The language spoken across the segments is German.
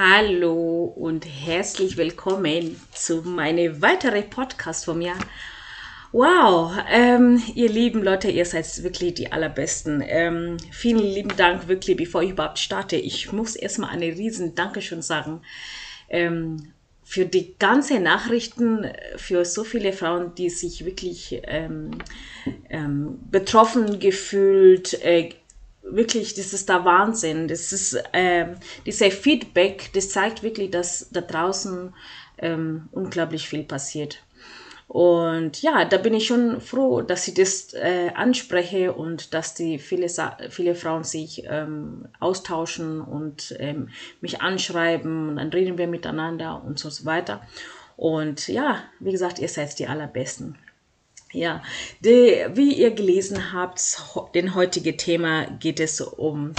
Hallo und herzlich willkommen zu meinem weiteren Podcast von mir. Wow, ähm, ihr lieben Leute, ihr seid wirklich die allerbesten. Ähm, vielen lieben Dank, wirklich, bevor ich überhaupt starte. Ich muss erstmal eine riesen Dankeschön sagen ähm, für die ganzen Nachrichten, für so viele Frauen, die sich wirklich ähm, ähm, betroffen gefühlt, äh, wirklich, das ist der Wahnsinn. Das ist ähm, dieser Feedback, das zeigt wirklich, dass da draußen ähm, unglaublich viel passiert. Und ja, da bin ich schon froh, dass ich das äh, anspreche und dass die viele, viele Frauen sich ähm, austauschen und ähm, mich anschreiben und dann reden wir miteinander und so weiter. Und ja, wie gesagt, ihr seid die allerbesten. Ja, die, wie ihr gelesen habt, den heutigen Thema geht es um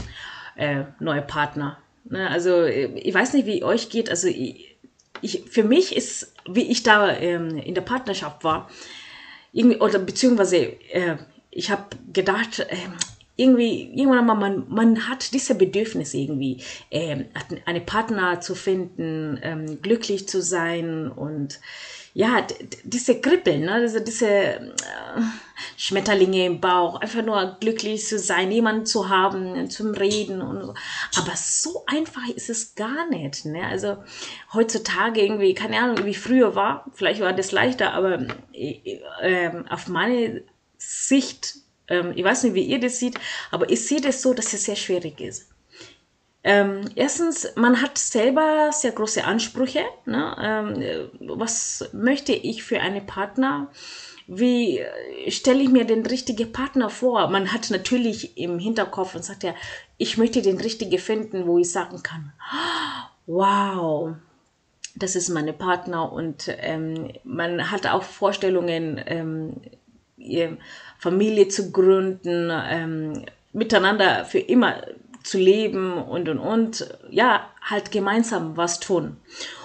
äh, neue Partner. Ne, also ich weiß nicht, wie euch geht. Also ich, ich, für mich ist, wie ich da ähm, in der Partnerschaft war, irgendwie oder beziehungsweise äh, ich habe gedacht, äh, irgendwie irgendwann mal man man hat diese Bedürfnis irgendwie äh, eine Partner zu finden, ähm, glücklich zu sein und ja, diese Kribbeln, ne? diese, diese äh, Schmetterlinge im Bauch, einfach nur glücklich zu sein, jemanden zu haben, zum Reden und so. Aber so einfach ist es gar nicht. Ne? Also heutzutage irgendwie, keine Ahnung, wie früher war, vielleicht war das leichter, aber äh, äh, auf meine Sicht, äh, ich weiß nicht, wie ihr das seht, aber ich sehe das so, dass es sehr schwierig ist. Ähm, erstens, man hat selber sehr große Ansprüche. Ne? Ähm, was möchte ich für einen Partner? Wie stelle ich mir den richtigen Partner vor? Man hat natürlich im Hinterkopf und sagt ja, ich möchte den richtigen finden, wo ich sagen kann, wow, das ist meine Partner und ähm, man hat auch Vorstellungen, ähm, Familie zu gründen, ähm, miteinander für immer zu leben und und und, ja, halt gemeinsam was tun.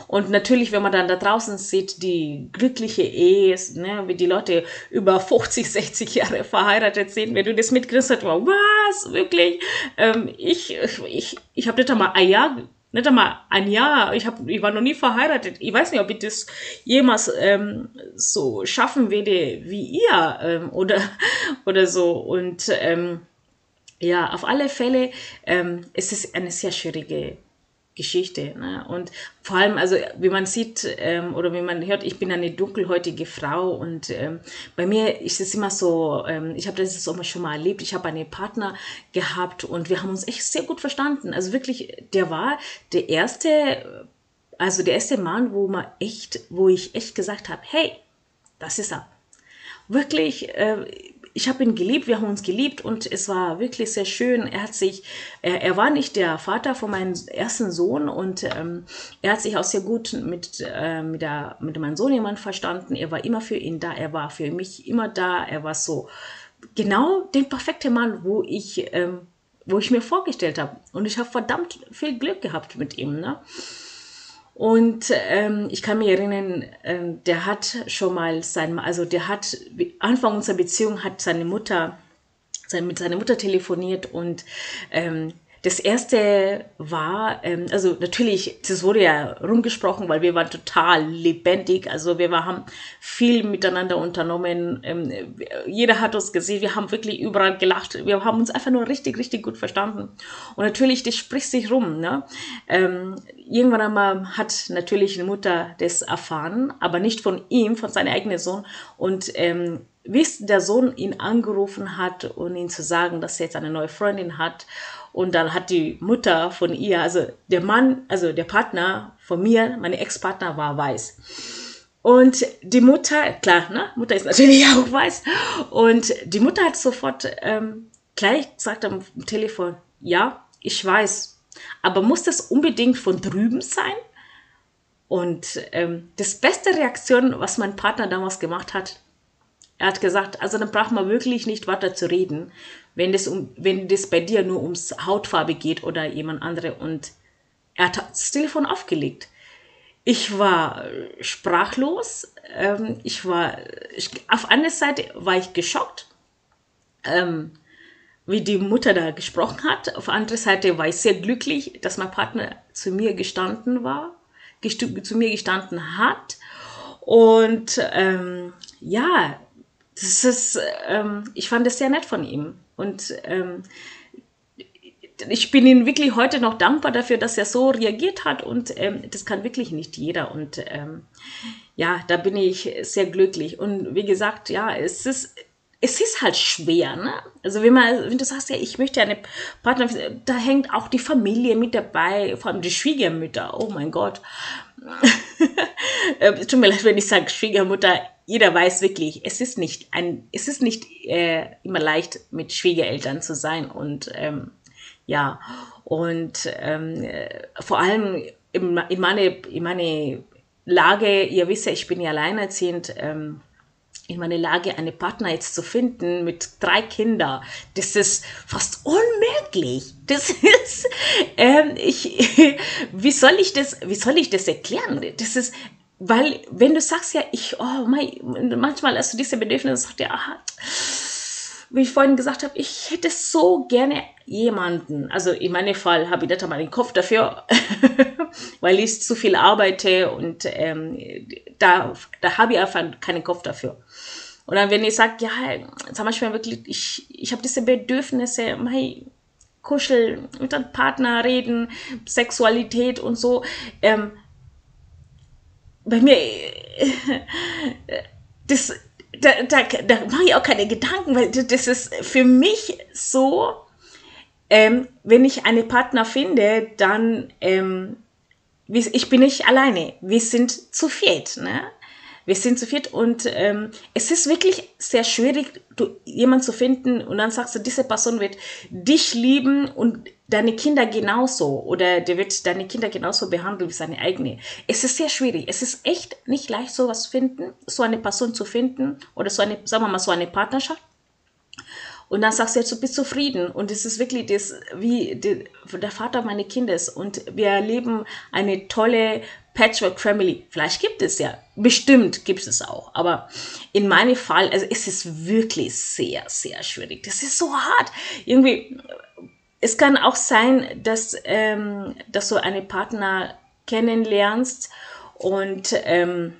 Und natürlich, wenn man dann da draußen sieht, die glückliche Ehe, ne, wie die Leute über 50, 60 Jahre verheiratet sind, wenn du das mitkriegst, wow, was, wirklich? Ähm, ich ich, ich habe nicht einmal ein Jahr, nicht einmal ein Jahr, ich, hab, ich war noch nie verheiratet. Ich weiß nicht, ob ich das jemals ähm, so schaffen werde wie ihr ähm, oder, oder so. Und ähm, ja, auf alle Fälle ähm, ist es eine sehr schwierige Geschichte. Ne? Und vor allem, also wie man sieht ähm, oder wie man hört, ich bin eine dunkelhäutige Frau und ähm, bei mir ist es immer so, ähm, ich habe das auch schon mal erlebt, ich habe einen Partner gehabt und wir haben uns echt sehr gut verstanden. Also wirklich, der war der erste, also der erste Mann, wo man echt, wo ich echt gesagt habe, hey, das ist er. Wirklich, äh, ich habe ihn geliebt, wir haben uns geliebt und es war wirklich sehr schön. Er hat sich, er, er war nicht der Vater von meinem ersten Sohn und ähm, er hat sich auch sehr gut mit, äh, mit, der, mit meinem Sohn jemand verstanden. Er war immer für ihn da, er war für mich immer da, er war so genau den perfekten Mann, wo ich, ähm, wo ich mir vorgestellt habe. Und ich habe verdammt viel Glück gehabt mit ihm. Ne? Und ähm, ich kann mich erinnern, ähm, der hat schon mal sein, also der hat, Anfang unserer Beziehung hat seine Mutter, sein, mit seiner Mutter telefoniert und ähm, das erste war, ähm, also natürlich, das wurde ja rumgesprochen, weil wir waren total lebendig. Also wir haben viel miteinander unternommen. Ähm, jeder hat uns gesehen. Wir haben wirklich überall gelacht. Wir haben uns einfach nur richtig, richtig gut verstanden. Und natürlich, das spricht sich rum. Ne? Ähm, irgendwann einmal hat natürlich eine Mutter das erfahren, aber nicht von ihm, von seinem eigenen Sohn. Und ähm, bis der Sohn ihn angerufen hat und ihn zu sagen, dass er jetzt eine neue Freundin hat und dann hat die Mutter von ihr, also der Mann, also der Partner von mir, meine Ex-Partner war weiß. Und die Mutter, klar, ne, Mutter ist natürlich auch weiß. Und die Mutter hat sofort ähm, gleich gesagt am Telefon, ja, ich weiß, aber muss das unbedingt von drüben sein? Und ähm, das beste Reaktion, was mein Partner damals gemacht hat, er hat gesagt, also dann braucht man wirklich nicht weiter zu reden, wenn das, um, wenn das bei dir nur ums Hautfarbe geht oder jemand andere. Und er hat das Telefon aufgelegt. Ich war sprachlos. Ähm, ich war, ich, auf einer Seite war ich geschockt, ähm, wie die Mutter da gesprochen hat. Auf der anderen Seite war ich sehr glücklich, dass mein Partner zu mir gestanden war, zu mir gestanden hat. Und ähm, ja, das ist, ähm, ich fand es sehr nett von ihm. Und ähm, ich bin ihm wirklich heute noch dankbar dafür, dass er so reagiert hat und ähm, das kann wirklich nicht jeder und ähm, ja, da bin ich sehr glücklich und wie gesagt, ja, es ist es ist halt schwer, ne? Also wenn man, wenn du sagst, ja, ich möchte eine Partner, da hängt auch die Familie mit dabei, vor allem die Schwiegermütter. Oh mein Gott. äh, tut mir leid, wenn ich sage Schwiegermutter. Jeder weiß wirklich, es ist nicht ein, es ist nicht äh, immer leicht, mit Schwiegereltern zu sein und ähm, ja und ähm, vor allem in, in, meine, in meine Lage, ihr wisst ja, ich bin ja alleinerziehend. Ähm, in meine Lage, eine Partner jetzt zu finden mit drei Kindern, das ist fast unmöglich. Das ist, ähm, ich, wie soll ich das, wie soll ich das erklären? Das ist, weil, wenn du sagst ja, ich, oh, mein, manchmal hast du diese Bedürfnisse, sagt ja, aha, wie ich vorhin gesagt habe, ich hätte so gerne jemanden. Also in meinem Fall habe ich nicht einmal den Kopf dafür, weil ich zu viel arbeite und ähm, da, da habe ich einfach keinen Kopf dafür. Und dann, wenn ich sage, ja, zum Beispiel wirklich, ich, ich habe diese Bedürfnisse, mein Kuscheln, mit einem Partner reden, Sexualität und so, ähm, bei mir, das, da, da, da mache ich auch keine Gedanken, weil das ist für mich so, ähm, wenn ich einen Partner finde, dann, ähm, ich bin nicht alleine, wir sind zu viert, ne? Wir sind zu viert und ähm, es ist wirklich sehr schwierig, du, jemanden zu finden und dann sagst du, diese Person wird dich lieben und deine Kinder genauso oder der wird deine Kinder genauso behandeln wie seine eigene. Es ist sehr schwierig. Es ist echt nicht leicht, sowas zu finden, so eine Person zu finden oder so eine, sagen wir mal, so eine Partnerschaft. Und dann sagst du jetzt, du bist zufrieden. Und es ist wirklich das, wie der Vater meines Kindes. Und wir erleben eine tolle Patchwork Family. Vielleicht gibt es ja. Bestimmt gibt es auch. Aber in meinem Fall, also es ist wirklich sehr, sehr schwierig. Das ist so hart. Irgendwie, es kann auch sein, dass, ähm, dass du einen Partner kennenlernst und ähm,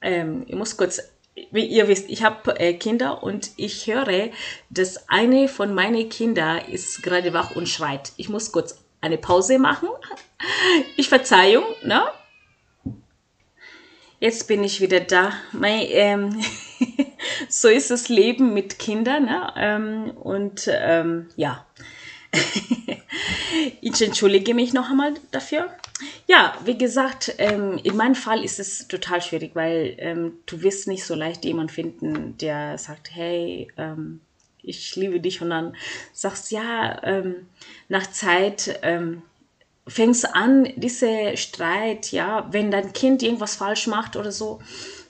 ähm, ich muss kurz, wie ihr wisst, ich habe äh, Kinder und ich höre, dass eine von meinen Kindern ist gerade wach und schreit. Ich muss kurz eine Pause machen. Ich Verzeihung, ne? Jetzt bin ich wieder da. Mein, ähm, so ist das Leben mit Kindern. Ne? Ähm, und ähm, ja, ich entschuldige mich noch einmal dafür. Ja, wie gesagt, ähm, in meinem Fall ist es total schwierig, weil ähm, du wirst nicht so leicht jemanden finden, der sagt, hey, ähm, ich liebe dich und dann sagst, ja, nach Zeit fängst an, diese Streit, ja, wenn dein Kind irgendwas falsch macht oder so,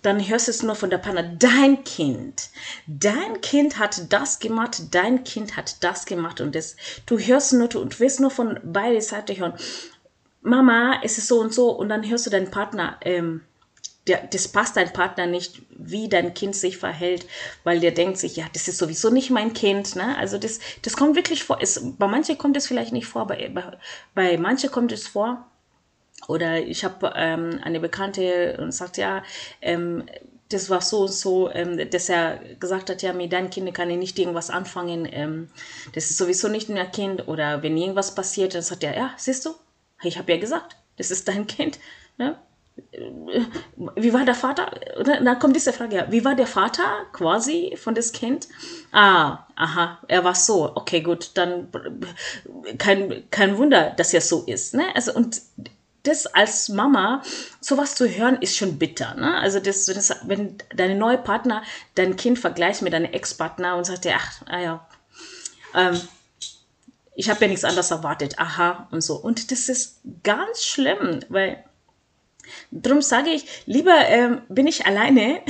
dann hörst du es nur von der Partner, dein Kind, dein Kind hat das gemacht, dein Kind hat das gemacht und das, du hörst nur, du wirst nur von beide Seiten hören, Mama, es ist so und so und dann hörst du deinen Partner, ähm, der, das passt dein Partner nicht, wie dein Kind sich verhält, weil der denkt sich, ja, das ist sowieso nicht mein Kind. Ne? Also das, das kommt wirklich vor. Es, bei manchen kommt es vielleicht nicht vor, bei, bei, bei manchen kommt es vor. Oder ich habe ähm, eine Bekannte und sagt, ja, ähm, das war so und so, ähm, dass er gesagt hat, ja, mit deinen Kindern kann ich nicht irgendwas anfangen, ähm, das ist sowieso nicht mehr Kind. Oder wenn irgendwas passiert, dann sagt er, ja, siehst du, ich habe ja gesagt, das ist dein Kind. Ne? wie war der Vater? dann kommt diese Frage, ja, wie war der Vater quasi von das Kind? Ah, aha, er war so. Okay, gut, dann kein, kein Wunder, dass er so ist. Ne? Also, und das als Mama, sowas zu hören, ist schon bitter. Ne? Also, das, das, wenn deine neue Partner dein Kind vergleicht mit deinem Ex-Partner und sagt, ja, ach, ah ja, ähm, ich habe ja nichts anderes erwartet, aha, und so. Und das ist ganz schlimm, weil Darum sage ich, lieber ähm, bin ich alleine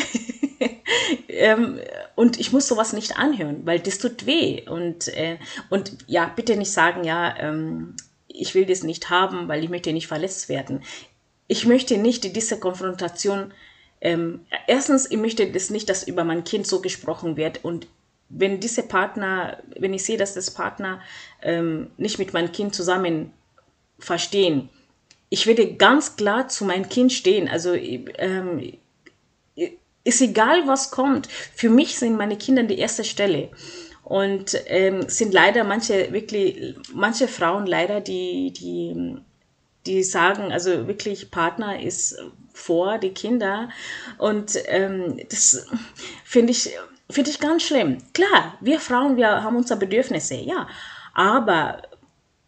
ähm, und ich muss sowas nicht anhören, weil das tut weh. Und, äh, und ja, bitte nicht sagen, ja, ähm, ich will das nicht haben, weil ich möchte nicht verletzt werden. Ich möchte nicht diese Konfrontation, ähm, erstens, ich möchte das nicht, dass über mein Kind so gesprochen wird und wenn diese Partner, wenn ich sehe, dass das Partner ähm, nicht mit meinem Kind zusammen verstehen, ich werde ganz klar zu meinem Kind stehen. Also ähm, ist egal, was kommt. Für mich sind meine Kinder die erste Stelle. Und ähm, sind leider manche wirklich, manche Frauen leider, die, die, die sagen, also wirklich Partner ist vor die Kinder. Und ähm, das finde ich, finde ich ganz schlimm. Klar, wir Frauen, wir haben unsere Bedürfnisse, ja. Aber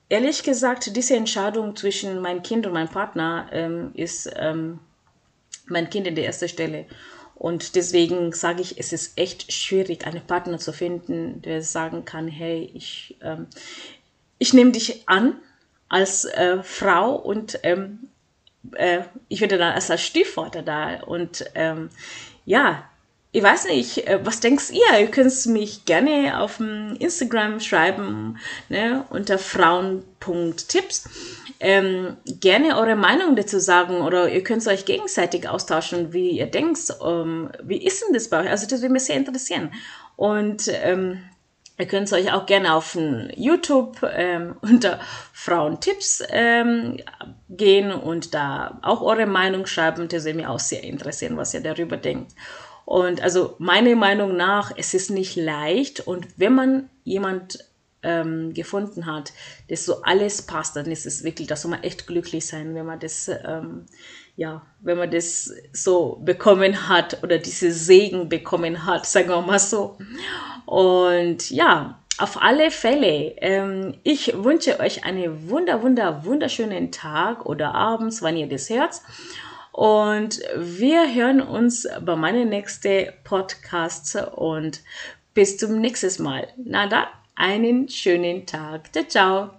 ehrlich gesagt, diese Entscheidung zwischen mein Kind und meinem Partner ähm, ist ähm, mein Kind in der ersten Stelle. Und deswegen sage ich, es ist echt schwierig, einen Partner zu finden, der sagen kann, hey, ich, ähm, ich nehme dich an als äh, Frau und ähm, äh, ich werde dann als Stiefvater da. Und ähm, ja, ich weiß nicht, äh, was denkst ihr? Ihr könnt mich gerne auf Instagram schreiben, ne, unter frauen.tipps. Ähm, gerne eure Meinung dazu sagen oder ihr könnt euch gegenseitig austauschen, wie ihr denkt. Ähm, wie ist denn das bei euch? Also das würde mich sehr interessieren. Und ähm, ihr könnt euch auch gerne auf YouTube ähm, unter Frauentipps ähm, gehen und da auch eure Meinung schreiben. Das würde mich auch sehr interessieren, was ihr darüber denkt. Und also meiner Meinung nach, es ist nicht leicht. Und wenn man jemand ähm, gefunden hat, das so alles passt, dann ist es wirklich, da soll man echt glücklich sein, wenn man das, ähm, ja, wenn man das so bekommen hat oder diese Segen bekommen hat, sagen wir mal so. Und ja, auf alle Fälle, ähm, ich wünsche euch einen wunder, wunder, wunderschönen Tag oder abends, wann ihr das hört. Und wir hören uns bei meinem nächsten Podcast und bis zum nächsten Mal. Na dann, einen schönen Tag. Ciao, ciao.